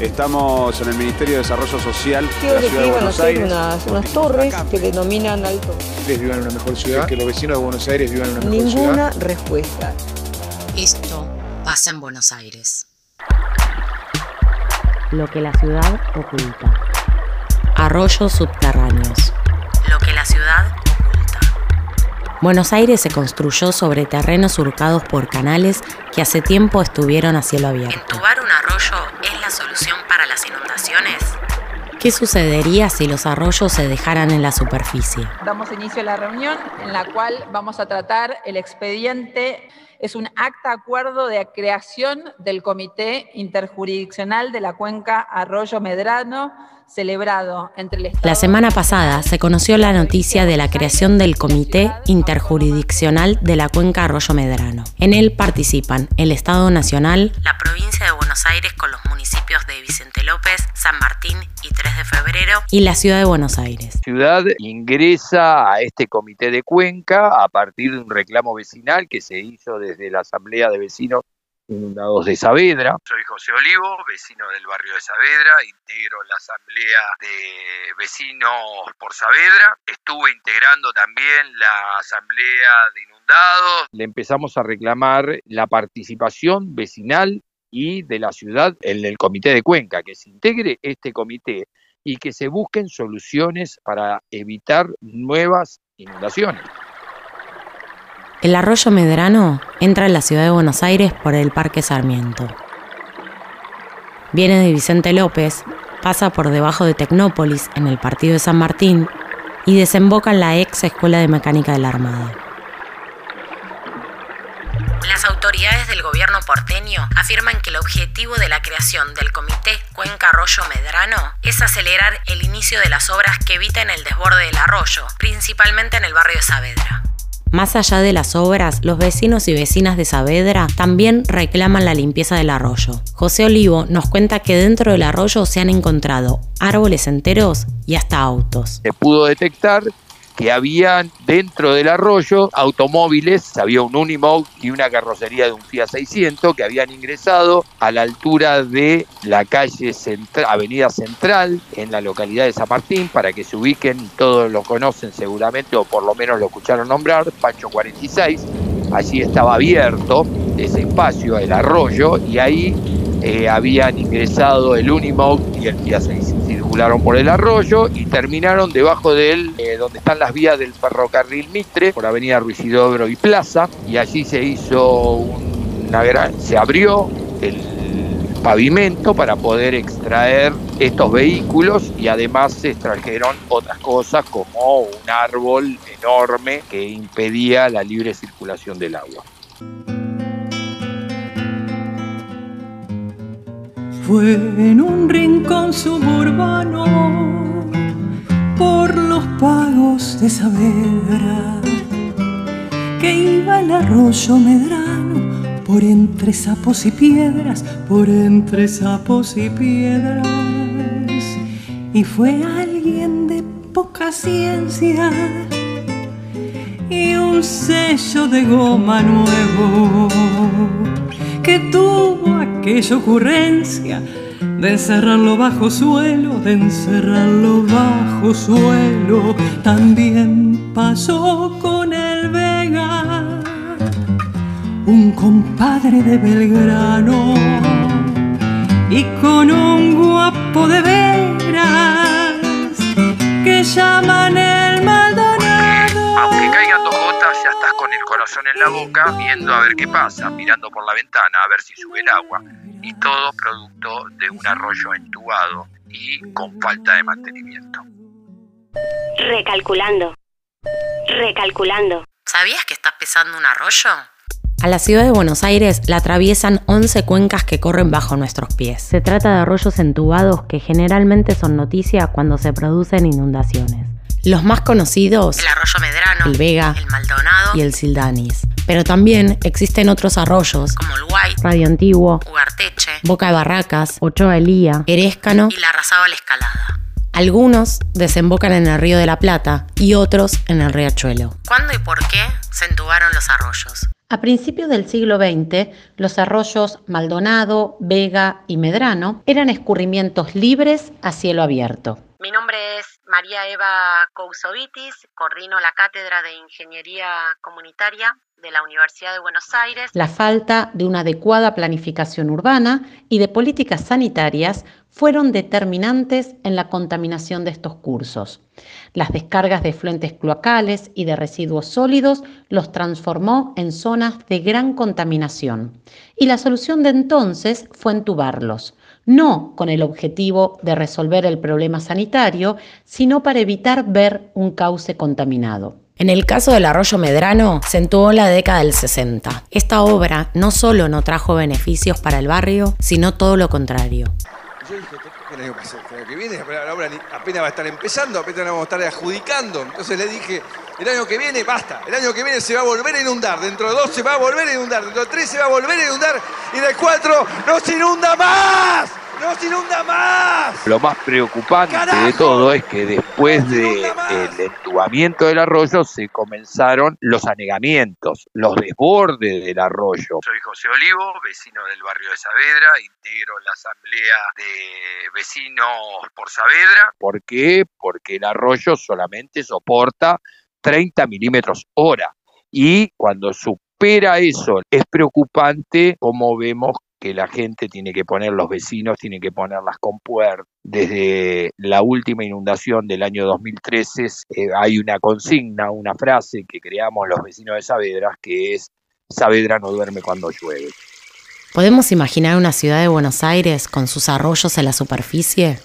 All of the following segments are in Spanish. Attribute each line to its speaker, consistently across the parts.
Speaker 1: Estamos en el Ministerio de Desarrollo Social de
Speaker 2: Quiero
Speaker 1: la
Speaker 2: que
Speaker 1: Ciudad de
Speaker 2: iban a
Speaker 1: Buenos
Speaker 2: hacer
Speaker 1: Aires.
Speaker 2: unas, unas torres que denominan alto.
Speaker 3: ustedes vivan en una mejor ciudad, que los vecinos de Buenos Aires vivan en una mejor ciudad.
Speaker 2: Ninguna respuesta.
Speaker 4: Esto pasa en Buenos Aires.
Speaker 5: Lo que la ciudad oculta. Arroyos subterráneos.
Speaker 4: Lo que la ciudad oculta.
Speaker 5: Buenos Aires se construyó sobre terrenos surcados por canales que hace tiempo estuvieron a cielo abierto.
Speaker 4: Inundaciones?
Speaker 5: ¿Qué sucedería si los arroyos se dejaran en la superficie?
Speaker 6: Damos inicio a la reunión en la cual vamos a tratar el expediente. Es un acta acuerdo de creación del Comité Interjurisdiccional de la Cuenca Arroyo Medrano, celebrado entre el Estado.
Speaker 5: La semana pasada se conoció la noticia de la creación del Comité Interjurisdiccional de la Cuenca Arroyo Medrano. En él participan el Estado Nacional,
Speaker 4: La provincia de Buenos Aires con los municipios de Vicente López, San Martín y 3 de febrero
Speaker 5: y la Ciudad de Buenos Aires.
Speaker 7: ciudad ingresa a este comité de Cuenca a partir de un reclamo vecinal que se hizo desde la Asamblea de Vecinos Inundados de Saavedra. Soy José Olivo, vecino del barrio de Saavedra, integro la Asamblea de Vecinos por Saavedra. Estuve integrando también la Asamblea de Inundados. Le empezamos a reclamar la participación vecinal y de la ciudad en el comité de Cuenca, que se integre este comité y que se busquen soluciones para evitar nuevas inundaciones.
Speaker 5: El arroyo Medrano entra en la ciudad de Buenos Aires por el Parque Sarmiento. Viene de Vicente López, pasa por debajo de Tecnópolis en el partido de San Martín y desemboca en la ex Escuela de Mecánica de la Armada.
Speaker 4: Las autoridades del gobierno porteño afirman que el objetivo de la creación del Comité Cuenca Arroyo Medrano es acelerar el inicio de las obras que eviten el desborde del arroyo, principalmente en el barrio de Saavedra.
Speaker 5: Más allá de las obras, los vecinos y vecinas de Saavedra también reclaman la limpieza del arroyo. José Olivo nos cuenta que dentro del arroyo se han encontrado árboles enteros y hasta autos.
Speaker 7: Se pudo detectar que había dentro del arroyo automóviles, había un Unimog y una carrocería de un Fiat 600 que habían ingresado a la altura de la calle Centra- Avenida Central en la localidad de San Martín para que se ubiquen, todos lo conocen seguramente o por lo menos lo escucharon nombrar, Pancho 46, allí estaba abierto ese espacio, el arroyo, y ahí eh, habían ingresado el Unimog y el Fiat 600. Circularon por el arroyo y terminaron debajo de él, eh, donde están las vías del ferrocarril Mitre, por Avenida Ruisidobro y Plaza, y allí se hizo una gran, se abrió el pavimento para poder extraer estos vehículos y además se extrajeron otras cosas como un árbol enorme que impedía la libre circulación del agua.
Speaker 8: Fue en un rincón suburbano por los pagos de Saavedra que iba el arroyo Medrano por entre sapos y piedras, por entre sapos y piedras. Y fue alguien de poca ciencia y un sello de goma nuevo que tuvo aquella ocurrencia de encerrarlo bajo suelo, de encerrarlo bajo suelo. También pasó con el Vega, un compadre de Belgrano, y con un guapo de veras que llaman
Speaker 7: el corazón en la boca, viendo a ver qué pasa, mirando por la ventana a ver si sube el agua. Y todo producto de un arroyo entubado y con falta de mantenimiento.
Speaker 9: Recalculando. Recalculando.
Speaker 4: ¿Sabías que estás pisando un arroyo?
Speaker 5: A la ciudad de Buenos Aires la atraviesan 11 cuencas que corren bajo nuestros pies. Se trata de arroyos entubados que generalmente son noticia cuando se producen inundaciones. Los más conocidos,
Speaker 4: el arroyo Medrano,
Speaker 5: el Vega,
Speaker 4: el Maldonado
Speaker 5: y el Sildanis. Pero también existen otros arroyos,
Speaker 4: como el White,
Speaker 5: Radio Antiguo,
Speaker 4: Ugarteche,
Speaker 5: Boca de Barracas, Ochoa Elía, Erescano
Speaker 4: y la Arrazábal Escalada.
Speaker 5: Algunos desembocan en el Río de la Plata y otros en el Riachuelo.
Speaker 4: ¿Cuándo y por qué se entubaron los arroyos?
Speaker 5: A principios del siglo XX, los arroyos Maldonado, Vega y Medrano eran escurrimientos libres a cielo abierto.
Speaker 4: Mi nombre es María Eva Cousovitis, coordino la Cátedra de Ingeniería Comunitaria de la Universidad de Buenos Aires.
Speaker 5: La falta de una adecuada planificación urbana y de políticas sanitarias fueron determinantes en la contaminación de estos cursos. Las descargas de fluentes cloacales y de residuos sólidos los transformó en zonas de gran contaminación. Y la solución de entonces fue entubarlos, no con el objetivo de resolver el problema sanitario, sino para evitar ver un cauce contaminado. En el caso del arroyo Medrano, se entubó en la década del 60. Esta obra no solo no trajo beneficios para el barrio, sino todo lo contrario
Speaker 10: yo dije, ¿qué año que viene? La obra apenas va a estar empezando, apenas vamos a estar adjudicando. Entonces le dije, el año que viene, basta. El año que viene se va a volver a inundar. Dentro de dos se va a volver a inundar. Dentro de tres se va a volver a inundar. Y de cuatro no se inunda más. ¡No se inunda más!
Speaker 7: Lo más preocupante de todo es que después del entubamiento del arroyo se comenzaron los anegamientos, los desbordes del arroyo.
Speaker 11: Soy José Olivo, vecino del barrio de Saavedra, integro la asamblea de vecinos por Saavedra.
Speaker 7: ¿Por qué? Porque el arroyo solamente soporta 30 milímetros hora. Y cuando supera eso, es preocupante como vemos que la gente tiene que poner, los vecinos tienen que poner las compuertas. Desde la última inundación del año 2013 eh, hay una consigna, una frase que creamos los vecinos de Saavedra, que es Saavedra no duerme cuando llueve.
Speaker 5: ¿Podemos imaginar una ciudad de Buenos Aires con sus arroyos en la superficie?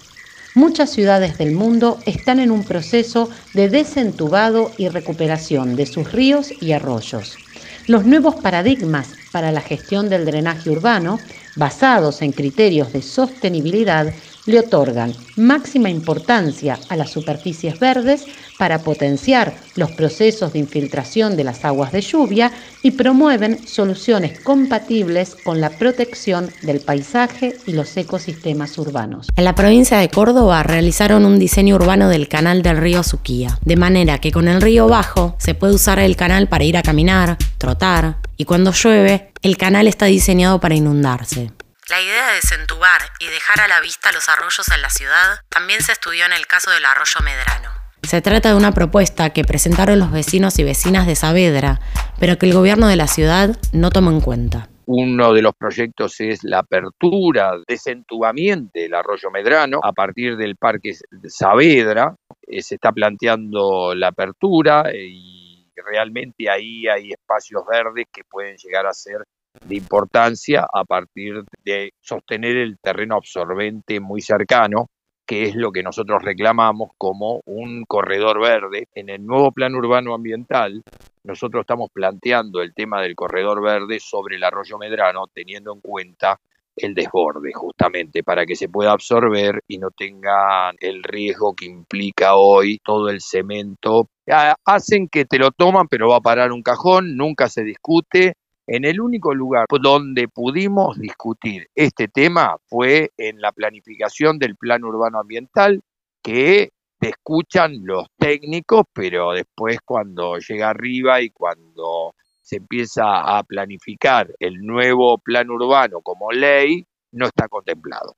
Speaker 5: Muchas ciudades del mundo están en un proceso de desentubado y recuperación de sus ríos y arroyos. Los nuevos paradigmas para la gestión del drenaje urbano, basados en criterios de sostenibilidad, le otorgan máxima importancia a las superficies verdes para potenciar los procesos de infiltración de las aguas de lluvia y promueven soluciones compatibles con la protección del paisaje y los ecosistemas urbanos. En la provincia de Córdoba realizaron un diseño urbano del canal del río Suquía, de manera que con el río bajo se puede usar el canal para ir a caminar, trotar, y cuando llueve, el canal está diseñado para inundarse.
Speaker 4: La idea de desentubar y dejar a la vista los arroyos en la ciudad también se estudió en el caso del arroyo Medrano.
Speaker 5: Se trata de una propuesta que presentaron los vecinos y vecinas de Saavedra, pero que el gobierno de la ciudad no tomó en cuenta.
Speaker 7: Uno de los proyectos es la apertura, desentubamiento del arroyo Medrano a partir del parque Saavedra. Eh, se está planteando la apertura eh, y realmente ahí hay espacios verdes que pueden llegar a ser de importancia a partir de sostener el terreno absorbente muy cercano que es lo que nosotros reclamamos como un corredor verde. En el nuevo plan urbano ambiental, nosotros estamos planteando el tema del corredor verde sobre el arroyo Medrano, teniendo en cuenta el desborde, justamente, para que se pueda absorber y no tenga el riesgo que implica hoy todo el cemento. Ah, hacen que te lo toman, pero va a parar un cajón, nunca se discute, en el único lugar donde pudimos discutir este tema fue en la planificación del plan urbano ambiental, que te escuchan los técnicos, pero después cuando llega arriba y cuando se empieza a planificar el nuevo plan urbano como ley, no está contemplado.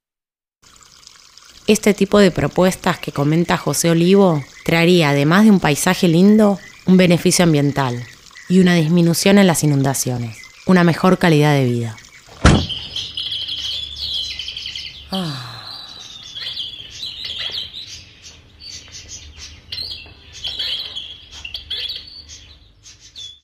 Speaker 5: Este tipo de propuestas que comenta José Olivo traería, además de un paisaje lindo, un beneficio ambiental y una disminución en las inundaciones, una mejor calidad de vida. Ah.